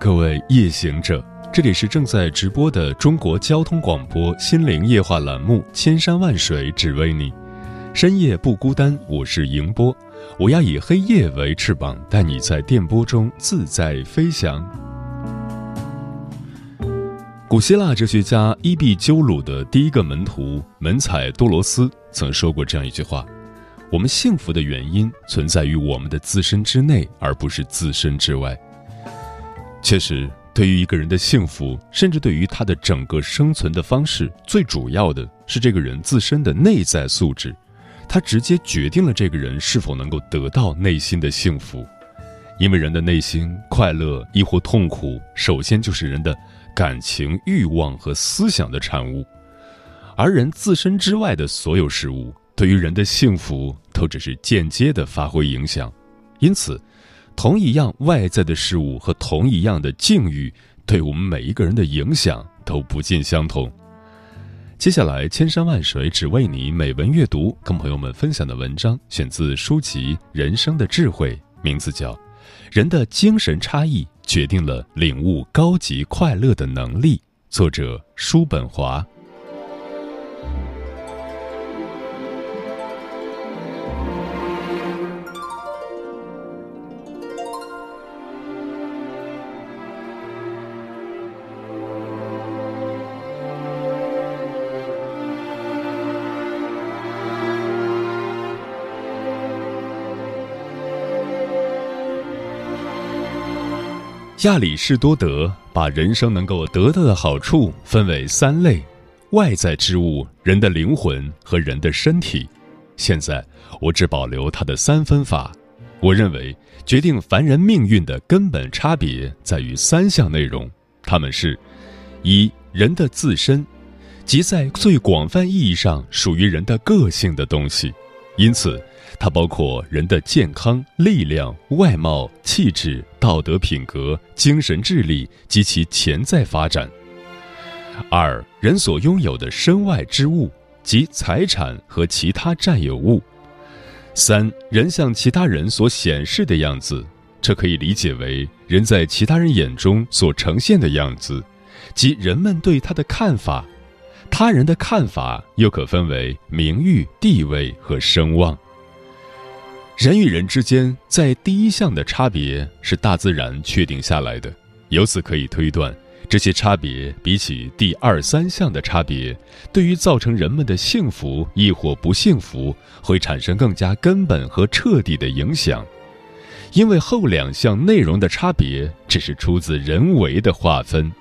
各位夜行者，这里是正在直播的中国交通广播心灵夜话栏目《千山万水只为你》，深夜不孤单，我是迎波，我要以黑夜为翅膀，带你在电波中自在飞翔。古希腊哲学家伊壁鸠鲁的第一个门徒门采多罗斯曾说过这样一句话：“我们幸福的原因存在于我们的自身之内，而不是自身之外。”确实，对于一个人的幸福，甚至对于他的整个生存的方式，最主要的是这个人自身的内在素质，他直接决定了这个人是否能够得到内心的幸福。因为人的内心快乐亦或痛苦，首先就是人的感情、欲望和思想的产物，而人自身之外的所有事物，对于人的幸福都只是间接的发挥影响，因此。同一样外在的事物和同一样的境遇，对我们每一个人的影响都不尽相同。接下来，千山万水只为你，美文阅读，跟朋友们分享的文章选自书籍《人生的智慧》，名字叫《人的精神差异决定了领悟高级快乐的能力》，作者叔本华。亚里士多德把人生能够得到的好处分为三类：外在之物、人的灵魂和人的身体。现在我只保留他的三分法。我认为，决定凡人命运的根本差别在于三项内容，他们是：一、人的自身，即在最广泛意义上属于人的个性的东西，因此。它包括人的健康、力量、外貌、气质、道德品格、精神智力及其潜在发展。二人所拥有的身外之物及财产和其他占有物。三人向其他人所显示的样子，这可以理解为人在其他人眼中所呈现的样子，即人们对他的看法。他人的看法又可分为名誉、地位和声望。人与人之间，在第一项的差别是大自然确定下来的，由此可以推断，这些差别比起第二三项的差别，对于造成人们的幸福亦或不幸福，会产生更加根本和彻底的影响。因为后两项内容的差别只是出自人为的划分。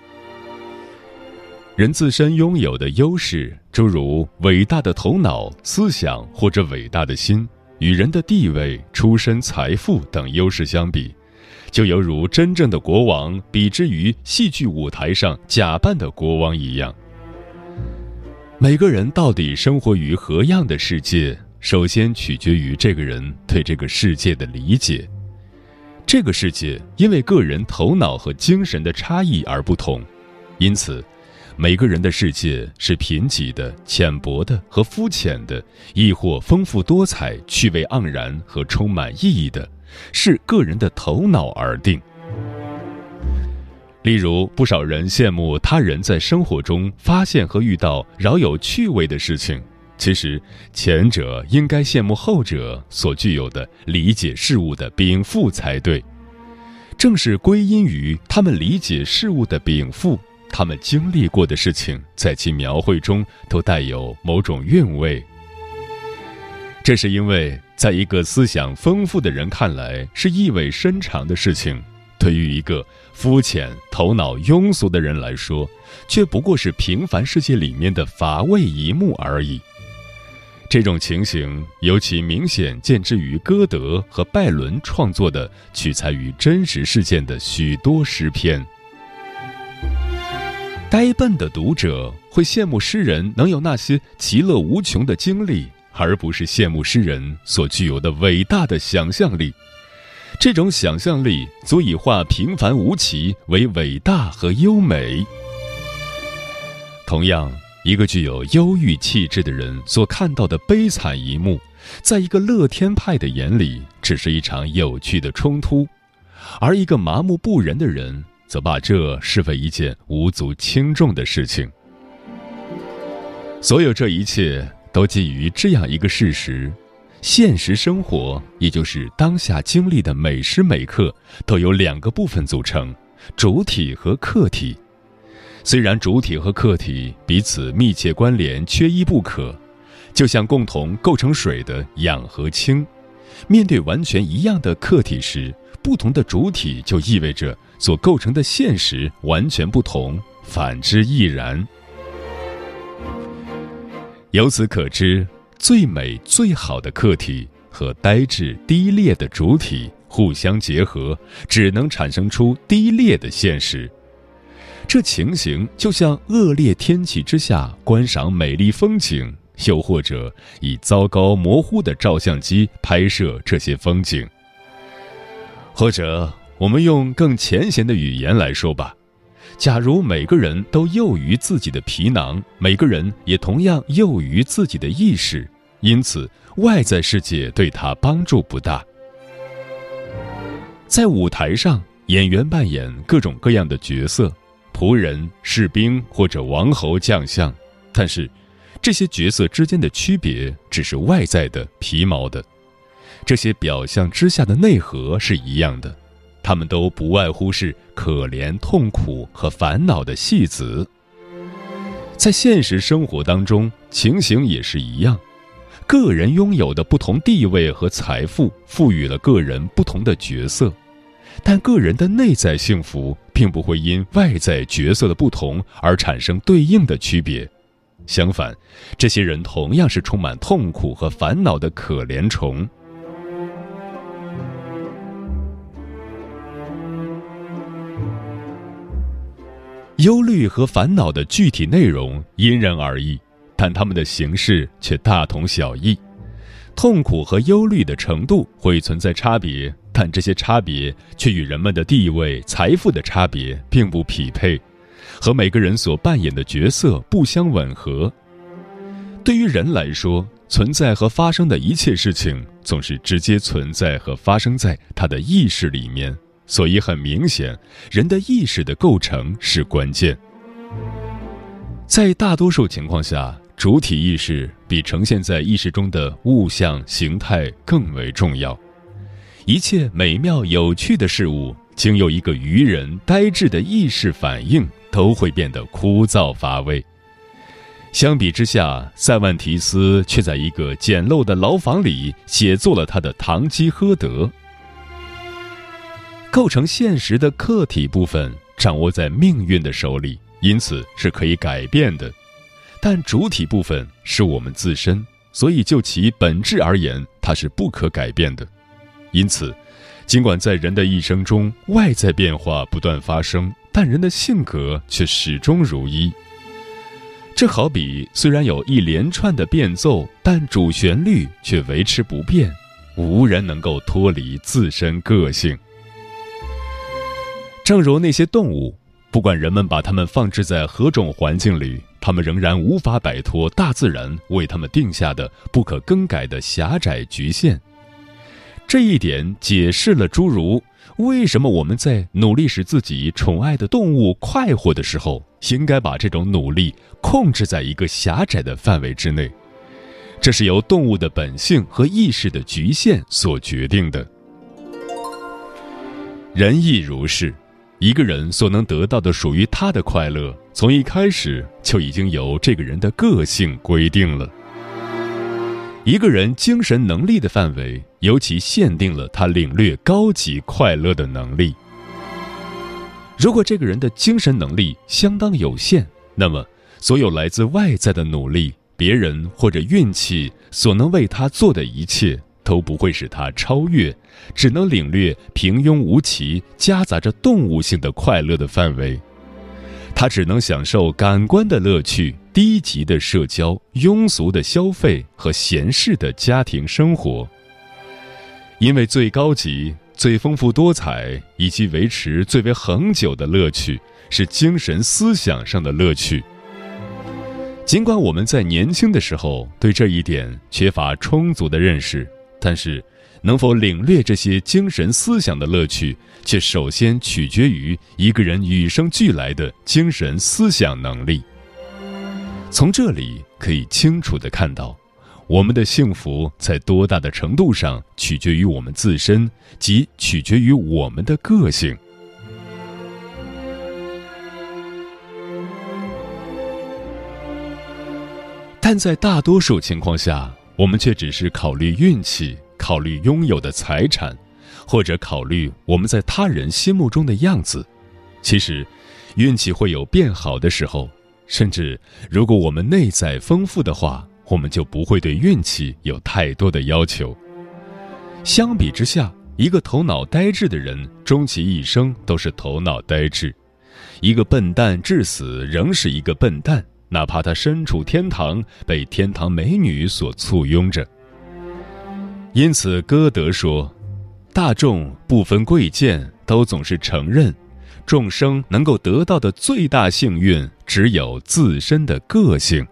人自身拥有的优势，诸如伟大的头脑、思想或者伟大的心。与人的地位、出身、财富等优势相比，就犹如真正的国王比之于戏剧舞台上假扮的国王一样。每个人到底生活于何样的世界，首先取决于这个人对这个世界的理解。这个世界因为个人头脑和精神的差异而不同，因此。每个人的世界是贫瘠的、浅薄的和肤浅的，亦或丰富多彩、趣味盎然和充满意义的，是个人的头脑而定。例如，不少人羡慕他人在生活中发现和遇到饶有趣味的事情，其实前者应该羡慕后者所具有的理解事物的禀赋才对。正是归因于他们理解事物的禀赋。他们经历过的事情，在其描绘中都带有某种韵味。这是因为，在一个思想丰富的人看来是意味深长的事情，对于一个肤浅、头脑庸俗的人来说，却不过是平凡世界里面的乏味一幕而已。这种情形尤其明显见之于歌德和拜伦创作的取材于真实事件的许多诗篇。呆笨的读者会羡慕诗人能有那些其乐无穷的经历，而不是羡慕诗人所具有的伟大的想象力。这种想象力足以化平凡无奇为伟大和优美。同样，一个具有忧郁气质的人所看到的悲惨一幕，在一个乐天派的眼里，只是一场有趣的冲突；而一个麻木不仁的人。则把这视为一件无足轻重的事情。所有这一切都基于这样一个事实：现实生活，也就是当下经历的每时每刻，都由两个部分组成——主体和客体。虽然主体和客体彼此密切关联，缺一不可，就像共同构成水的氧和氢。面对完全一样的客体时，不同的主体就意味着。所构成的现实完全不同，反之亦然。由此可知，最美最好的客体和呆滞低劣的主体互相结合，只能产生出低劣的现实。这情形就像恶劣天气之下观赏美丽风景，又或者以糟糕模糊的照相机拍摄这些风景，或者。我们用更浅显的语言来说吧，假如每个人都囿于自己的皮囊，每个人也同样囿于自己的意识，因此外在世界对他帮助不大。在舞台上，演员扮演各种各样的角色，仆人、士兵或者王侯将相，但是这些角色之间的区别只是外在的、皮毛的，这些表象之下的内核是一样的。他们都不外乎是可怜、痛苦和烦恼的戏子。在现实生活当中，情形也是一样。个人拥有的不同地位和财富，赋予了个人不同的角色，但个人的内在幸福并不会因外在角色的不同而产生对应的区别。相反，这些人同样是充满痛苦和烦恼的可怜虫。忧虑和烦恼的具体内容因人而异，但它们的形式却大同小异。痛苦和忧虑的程度会存在差别，但这些差别却与人们的地位、财富的差别并不匹配，和每个人所扮演的角色不相吻合。对于人来说，存在和发生的一切事情总是直接存在和发生在他的意识里面。所以很明显，人的意识的构成是关键。在大多数情况下，主体意识比呈现在意识中的物象形态更为重要。一切美妙有趣的事物，经由一个愚人呆滞的意识反应，都会变得枯燥乏味。相比之下，塞万提斯却在一个简陋的牢房里写作了他的《堂吉诃德》。构成现实的客体部分掌握在命运的手里，因此是可以改变的；但主体部分是我们自身，所以就其本质而言，它是不可改变的。因此，尽管在人的一生中外在变化不断发生，但人的性格却始终如一。这好比虽然有一连串的变奏，但主旋律却维持不变，无人能够脱离自身个性。正如那些动物，不管人们把它们放置在何种环境里，它们仍然无法摆脱大自然为它们定下的不可更改的狭窄局限。这一点解释了诸如为什么我们在努力使自己宠爱的动物快活的时候，应该把这种努力控制在一个狭窄的范围之内。这是由动物的本性和意识的局限所决定的。人亦如是。一个人所能得到的属于他的快乐，从一开始就已经由这个人的个性规定了。一个人精神能力的范围，尤其限定了他领略高级快乐的能力。如果这个人的精神能力相当有限，那么所有来自外在的努力别人或者运气所能为他做的一切都不会使他超越，只能领略平庸无奇、夹杂着动物性的快乐的范围。他只能享受感官的乐趣、低级的社交、庸俗的消费和闲适的家庭生活。因为最高级、最丰富多彩以及维持最为恒久的乐趣，是精神思想上的乐趣。尽管我们在年轻的时候对这一点缺乏充足的认识，但是能否领略这些精神思想的乐趣，却首先取决于一个人与生俱来的精神思想能力。从这里可以清楚地看到，我们的幸福在多大的程度上取决于我们自身，即取决于我们的个性。但在大多数情况下，我们却只是考虑运气，考虑拥有的财产，或者考虑我们在他人心目中的样子。其实，运气会有变好的时候，甚至如果我们内在丰富的话，我们就不会对运气有太多的要求。相比之下，一个头脑呆滞的人，终其一生都是头脑呆滞；一个笨蛋至死仍是一个笨蛋。哪怕他身处天堂，被天堂美女所簇拥着。因此，歌德说：“大众不分贵贱，都总是承认，众生能够得到的最大幸运，只有自身的个性。”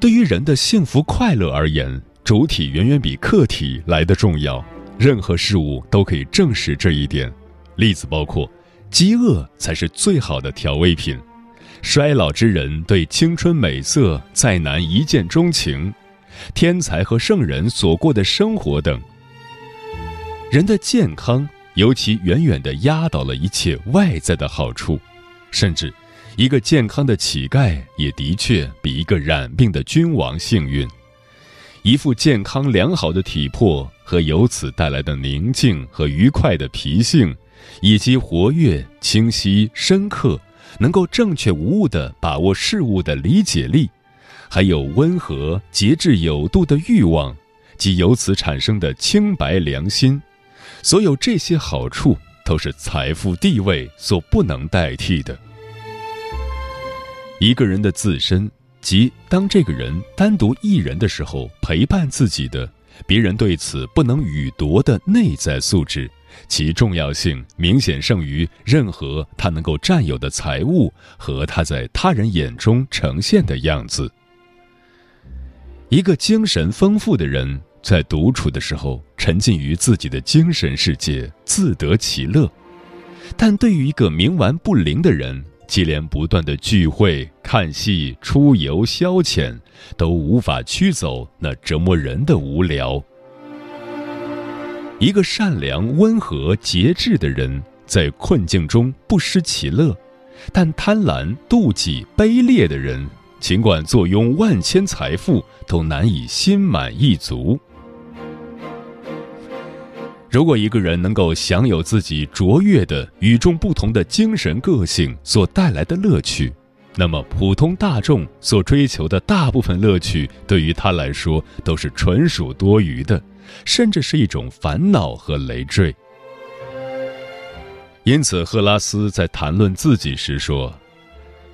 对于人的幸福快乐而言。主体远远比客体来的重要，任何事物都可以证实这一点。例子包括：饥饿才是最好的调味品；衰老之人对青春美色再难一见钟情；天才和圣人所过的生活等。人的健康尤其远远地压倒了一切外在的好处，甚至一个健康的乞丐也的确比一个染病的君王幸运。一副健康良好的体魄和由此带来的宁静和愉快的脾性，以及活跃、清晰、深刻，能够正确无误地把握事物的理解力，还有温和、节制有度的欲望，及由此产生的清白良心，所有这些好处都是财富地位所不能代替的。一个人的自身。即当这个人单独一人的时候，陪伴自己的别人对此不能予夺的内在素质，其重要性明显胜于任何他能够占有的财物和他在他人眼中呈现的样子。一个精神丰富的人，在独处的时候沉浸于自己的精神世界，自得其乐；但对于一个冥顽不灵的人，接连不断的聚会、看戏、出游、消遣，都无法驱走那折磨人的无聊。一个善良、温和、节制的人，在困境中不失其乐；但贪婪、妒忌、卑劣的人，尽管坐拥万千财富，都难以心满意足。如果一个人能够享有自己卓越的、与众不同的精神个性所带来的乐趣，那么普通大众所追求的大部分乐趣，对于他来说都是纯属多余的，甚至是一种烦恼和累赘。因此，赫拉斯在谈论自己时说：“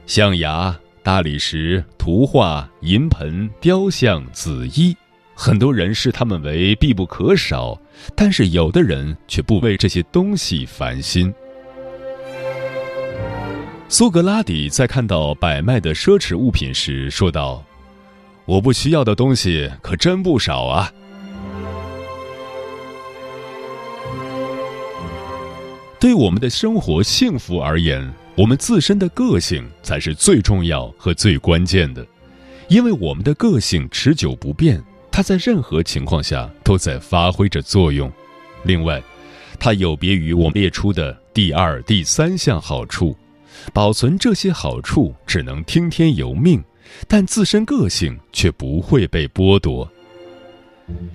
象牙、大理石、图画、银盆、雕像、紫衣。”很多人视他们为必不可少，但是有的人却不为这些东西烦心。苏格拉底在看到摆卖的奢侈物品时说道：“我不需要的东西可真不少啊。”对我们的生活幸福而言，我们自身的个性才是最重要和最关键的，因为我们的个性持久不变。它在任何情况下都在发挥着作用。另外，它有别于我们列出的第二、第三项好处，保存这些好处只能听天由命，但自身个性却不会被剥夺。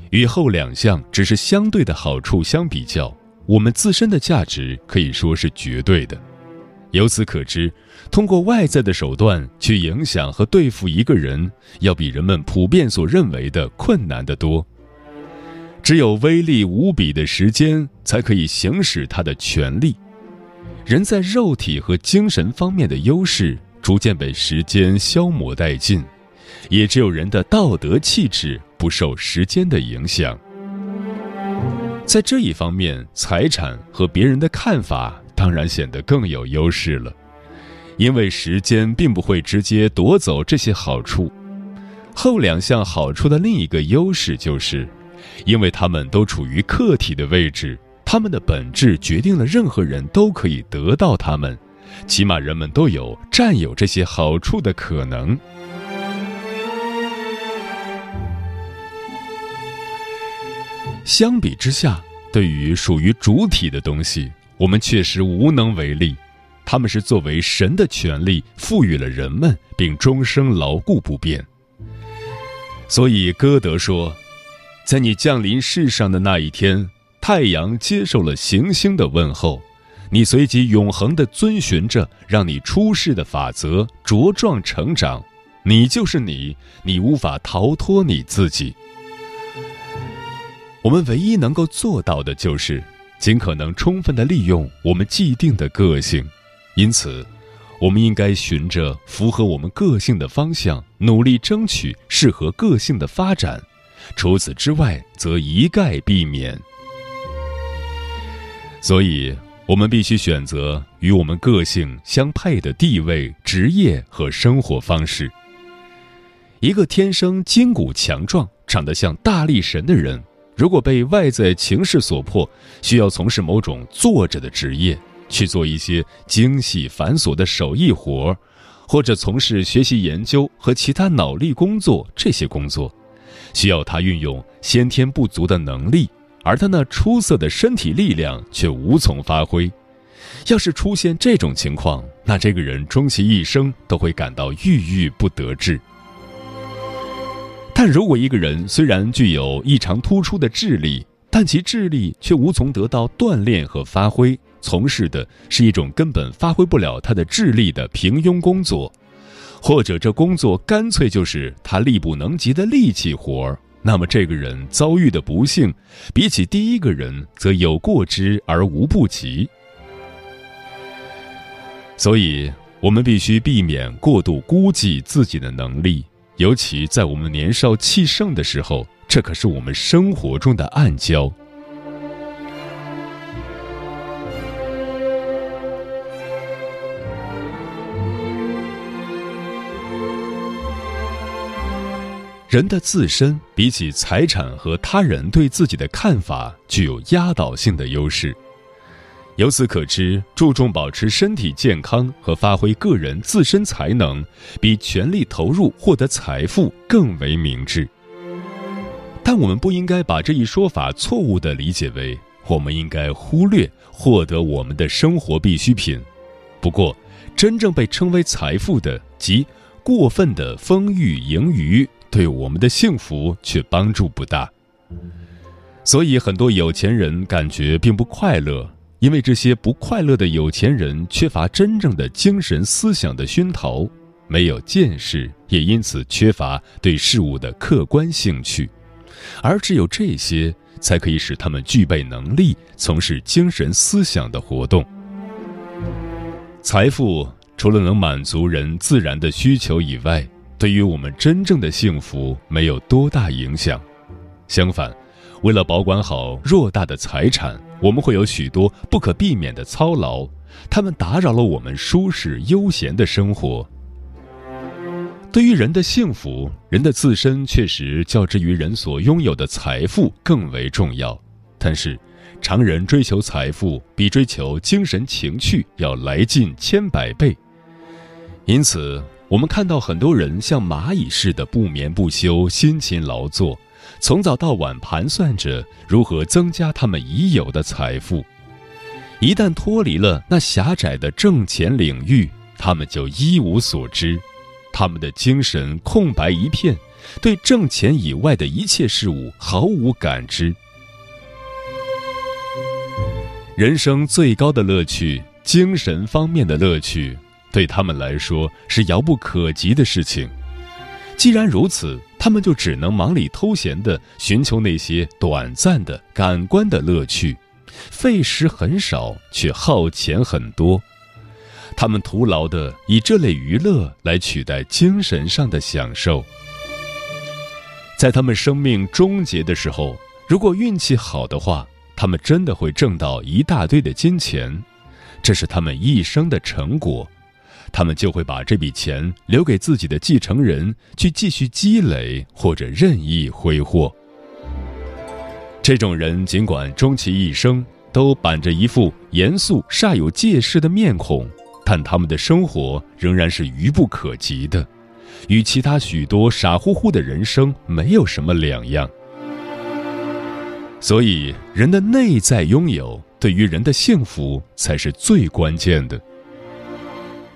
与后两项只是相对的好处相比较，我们自身的价值可以说是绝对的。由此可知，通过外在的手段去影响和对付一个人，要比人们普遍所认为的困难得多。只有威力无比的时间，才可以行使他的权利。人在肉体和精神方面的优势逐渐被时间消磨殆尽，也只有人的道德气质不受时间的影响。在这一方面，财产和别人的看法。当然显得更有优势了，因为时间并不会直接夺走这些好处。后两项好处的另一个优势就是，因为他们都处于客体的位置，他们的本质决定了任何人都可以得到他们，起码人们都有占有这些好处的可能。相比之下，对于属于主体的东西。我们确实无能为力，他们是作为神的权利赋予了人们，并终生牢固不变。所以歌德说，在你降临世上的那一天，太阳接受了行星的问候，你随即永恒地遵循着让你出世的法则茁壮成长，你就是你，你无法逃脱你自己。我们唯一能够做到的就是。尽可能充分地利用我们既定的个性，因此，我们应该循着符合我们个性的方向，努力争取适合个性的发展。除此之外，则一概避免。所以，我们必须选择与我们个性相配的地位、职业和生活方式。一个天生筋骨强壮、长得像大力神的人。如果被外在情势所迫，需要从事某种坐着的职业，去做一些精细繁琐的手艺活或者从事学习研究和其他脑力工作，这些工作需要他运用先天不足的能力，而他那出色的身体力量却无从发挥。要是出现这种情况，那这个人终其一生都会感到郁郁不得志。但如果一个人虽然具有异常突出的智力，但其智力却无从得到锻炼和发挥，从事的是一种根本发挥不了他的智力的平庸工作，或者这工作干脆就是他力不能及的力气活儿，那么这个人遭遇的不幸，比起第一个人则有过之而无不及。所以，我们必须避免过度估计自己的能力。尤其在我们年少气盛的时候，这可是我们生活中的暗礁。人的自身比起财产和他人对自己的看法，具有压倒性的优势。由此可知，注重保持身体健康和发挥个人自身才能，比全力投入获得财富更为明智。但我们不应该把这一说法错误地理解为我们应该忽略获得我们的生活必需品。不过，真正被称为财富的，即过分的丰裕盈余，对我们的幸福却帮助不大。所以，很多有钱人感觉并不快乐。因为这些不快乐的有钱人缺乏真正的精神思想的熏陶，没有见识，也因此缺乏对事物的客观兴趣，而只有这些才可以使他们具备能力从事精神思想的活动。财富除了能满足人自然的需求以外，对于我们真正的幸福没有多大影响。相反，为了保管好偌大的财产。我们会有许多不可避免的操劳，他们打扰了我们舒适悠闲的生活。对于人的幸福，人的自身确实较之于人所拥有的财富更为重要。但是，常人追求财富比追求精神情趣要来劲千百倍。因此，我们看到很多人像蚂蚁似的不眠不休、辛勤劳作。从早到晚盘算着如何增加他们已有的财富，一旦脱离了那狭窄的挣钱领域，他们就一无所知，他们的精神空白一片，对挣钱以外的一切事物毫无感知。人生最高的乐趣，精神方面的乐趣，对他们来说是遥不可及的事情。既然如此，他们就只能忙里偷闲地寻求那些短暂的感官的乐趣，费时很少，却耗钱很多。他们徒劳地以这类娱乐来取代精神上的享受。在他们生命终结的时候，如果运气好的话，他们真的会挣到一大堆的金钱，这是他们一生的成果。他们就会把这笔钱留给自己的继承人去继续积累，或者任意挥霍。这种人尽管终其一生都板着一副严肃煞有介事的面孔，但他们的生活仍然是愚不可及的，与其他许多傻乎乎的人生没有什么两样。所以，人的内在拥有对于人的幸福才是最关键的。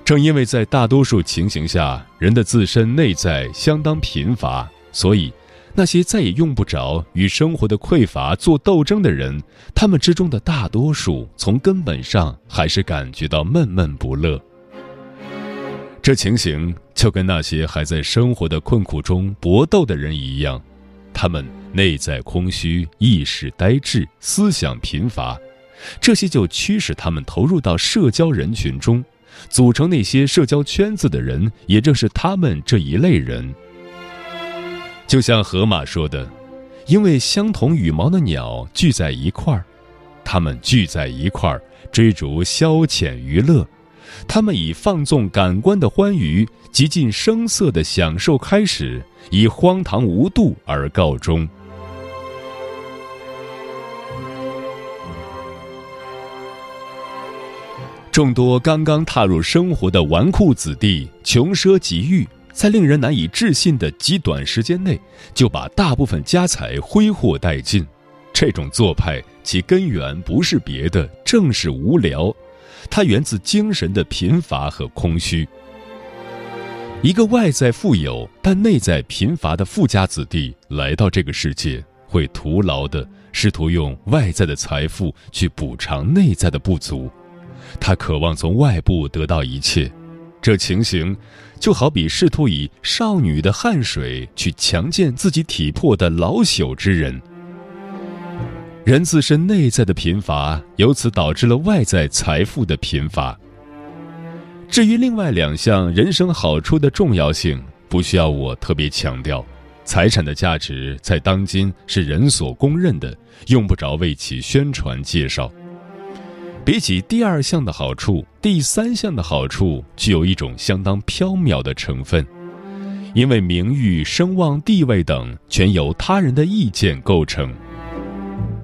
正因为在大多数情形下，人的自身内在相当贫乏，所以那些再也用不着与生活的匮乏做斗争的人，他们之中的大多数从根本上还是感觉到闷闷不乐。这情形就跟那些还在生活的困苦中搏斗的人一样，他们。内在空虚，意识呆滞，思想贫乏，这些就驱使他们投入到社交人群中，组成那些社交圈子的人，也正是他们这一类人。就像河马说的：“因为相同羽毛的鸟聚在一块儿，他们聚在一块儿，追逐消遣娱乐，他们以放纵感官的欢愉、极尽声色的享受开始，以荒唐无度而告终。”众多刚刚踏入生活的纨绔子弟，穷奢极欲，在令人难以置信的极短时间内，就把大部分家财挥霍殆尽。这种做派，其根源不是别的，正是无聊。它源自精神的贫乏和空虚。一个外在富有但内在贫乏的富家子弟来到这个世界，会徒劳地试图用外在的财富去补偿内在的不足。他渴望从外部得到一切，这情形就好比试图以少女的汗水去强健自己体魄的老朽之人。人自身内在的贫乏，由此导致了外在财富的贫乏。至于另外两项人生好处的重要性，不需要我特别强调。财产的价值在当今是人所公认的，用不着为其宣传介绍。比起第二项的好处，第三项的好处具有一种相当缥缈的成分，因为名誉、声望、地位等全由他人的意见构成。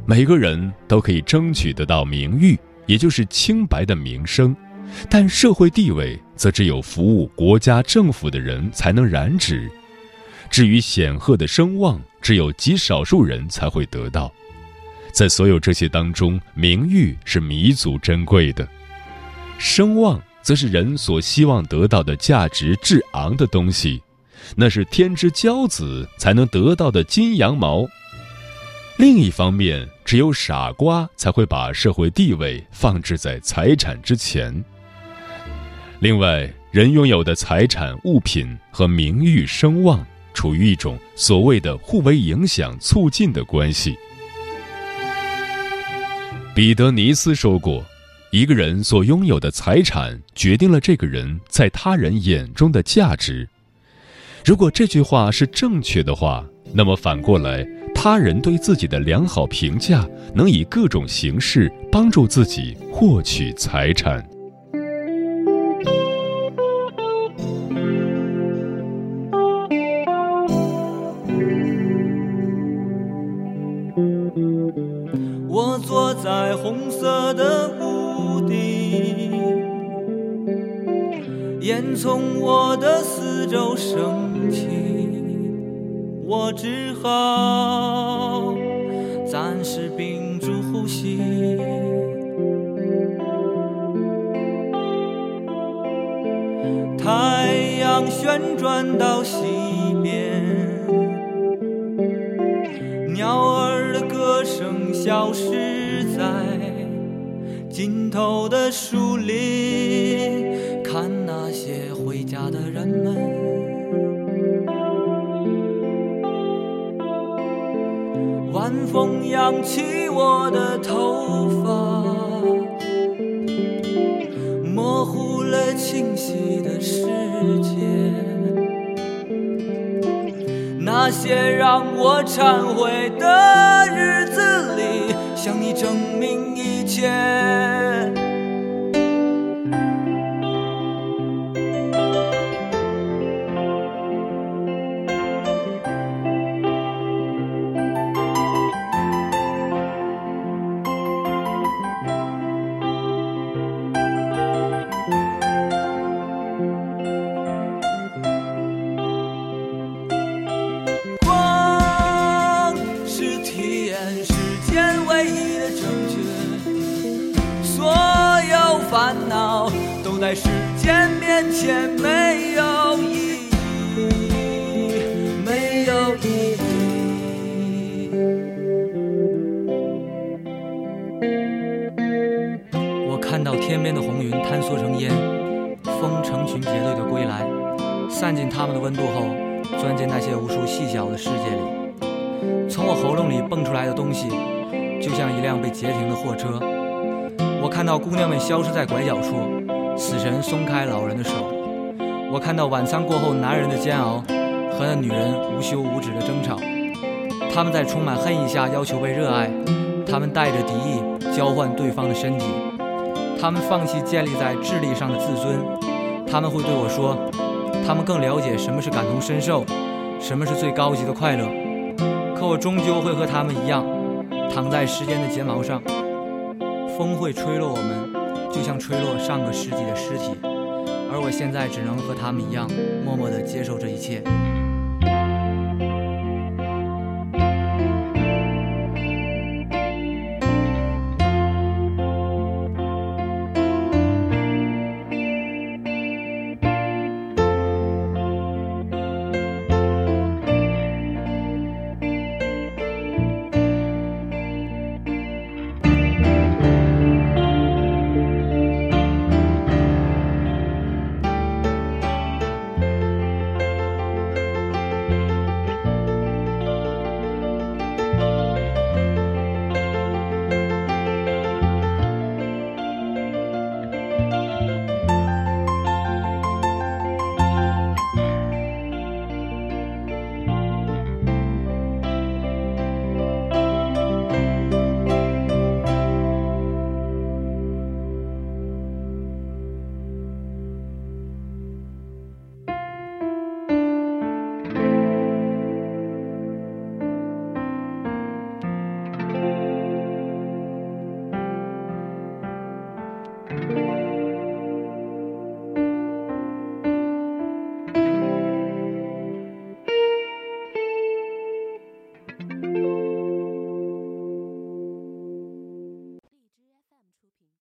每个人都可以争取得到名誉，也就是清白的名声，但社会地位则只有服务国家政府的人才能染指。至于显赫的声望，只有极少数人才会得到。在所有这些当中，名誉是弥足珍贵的，声望则是人所希望得到的价值至昂的东西，那是天之骄子才能得到的金羊毛。另一方面，只有傻瓜才会把社会地位放置在财产之前。另外，人拥有的财产、物品和名誉、声望处于一种所谓的互为影响、促进的关系。彼得尼斯说过：“一个人所拥有的财产决定了这个人在他人眼中的价值。如果这句话是正确的话，那么反过来，他人对自己的良好评价能以各种形式帮助自己获取财产。”红色的屋顶烟从我的四周升起我只好暂时屏住呼吸。太阳旋转到西边鸟儿的歌声消失在尽头的树林，看那些回家的人们。晚风扬起我的头发，模糊了清晰的世界。那些让我忏悔的日子里，向你证明一切。面前没有意义，没有意义。我看到天边的红云坍缩成烟，风成群结队的归来，散尽它们的温度后。钻进那些无数细小的世界里，从我喉咙里蹦出来的东西，就像一辆被截停的货车。我看到姑娘们消失在拐角处，死神松开老人的手。我看到晚餐过后男人的煎熬和那女人无休无止的争吵。他们在充满恨意下要求被热爱，他们带着敌意交换对方的身体，他们放弃建立在智力上的自尊。他们会对我说。他们更了解什么是感同身受，什么是最高级的快乐。可我终究会和他们一样，躺在时间的睫毛上。风会吹落我们，就像吹落上个世纪的尸体。而我现在只能和他们一样，默默地接受这一切。